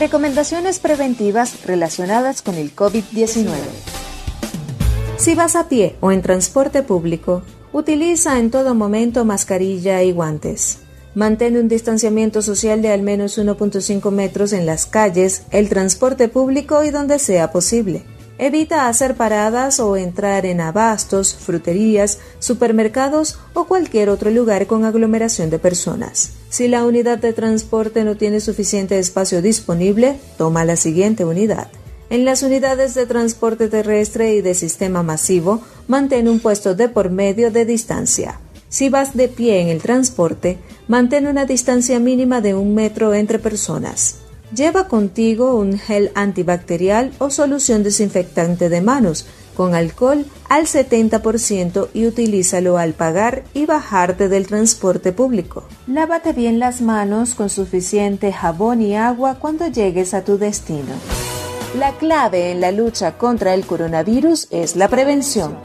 Recomendaciones preventivas relacionadas con el COVID-19. Si vas a pie o en transporte público, utiliza en todo momento mascarilla y guantes. Mantén un distanciamiento social de al menos 1.5 metros en las calles, el transporte público y donde sea posible. Evita hacer paradas o entrar en abastos, fruterías, supermercados o cualquier otro lugar con aglomeración de personas. Si la unidad de transporte no tiene suficiente espacio disponible, toma la siguiente unidad. En las unidades de transporte terrestre y de sistema masivo, mantén un puesto de por medio de distancia. Si vas de pie en el transporte, mantén una distancia mínima de un metro entre personas. Lleva contigo un gel antibacterial o solución desinfectante de manos con alcohol al 70% y utilízalo al pagar y bajarte del transporte público. Lávate bien las manos con suficiente jabón y agua cuando llegues a tu destino. La clave en la lucha contra el coronavirus es la prevención.